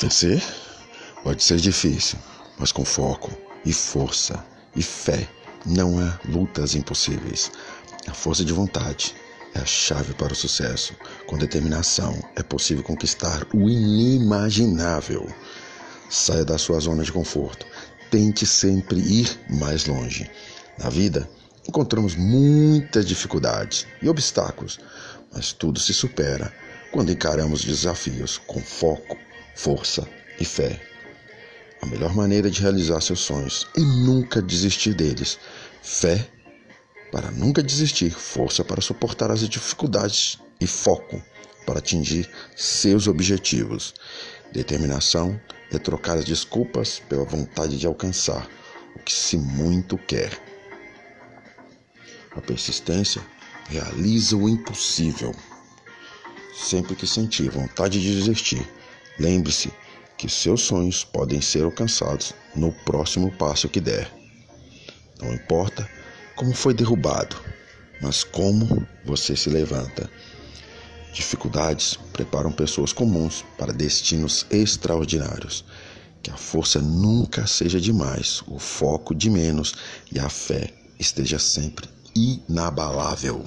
Vencer pode ser difícil, mas com foco e força e fé não há lutas impossíveis. A força de vontade é a chave para o sucesso. Com determinação é possível conquistar o inimaginável. Saia da sua zona de conforto. Tente sempre ir mais longe. Na vida, encontramos muitas dificuldades e obstáculos, mas tudo se supera quando encaramos desafios com foco, força e fé. A melhor maneira de realizar seus sonhos e nunca desistir deles. Fé para nunca desistir, força para suportar as dificuldades e foco para atingir seus objetivos. Determinação é trocar as desculpas pela vontade de alcançar o que se muito quer. A persistência realiza o impossível. Sempre que sentir vontade de desistir, lembre-se que seus sonhos podem ser alcançados no próximo passo que der. Não importa como foi derrubado, mas como você se levanta. Dificuldades preparam pessoas comuns para destinos extraordinários. Que a força nunca seja demais, o foco de menos e a fé esteja sempre inabalável.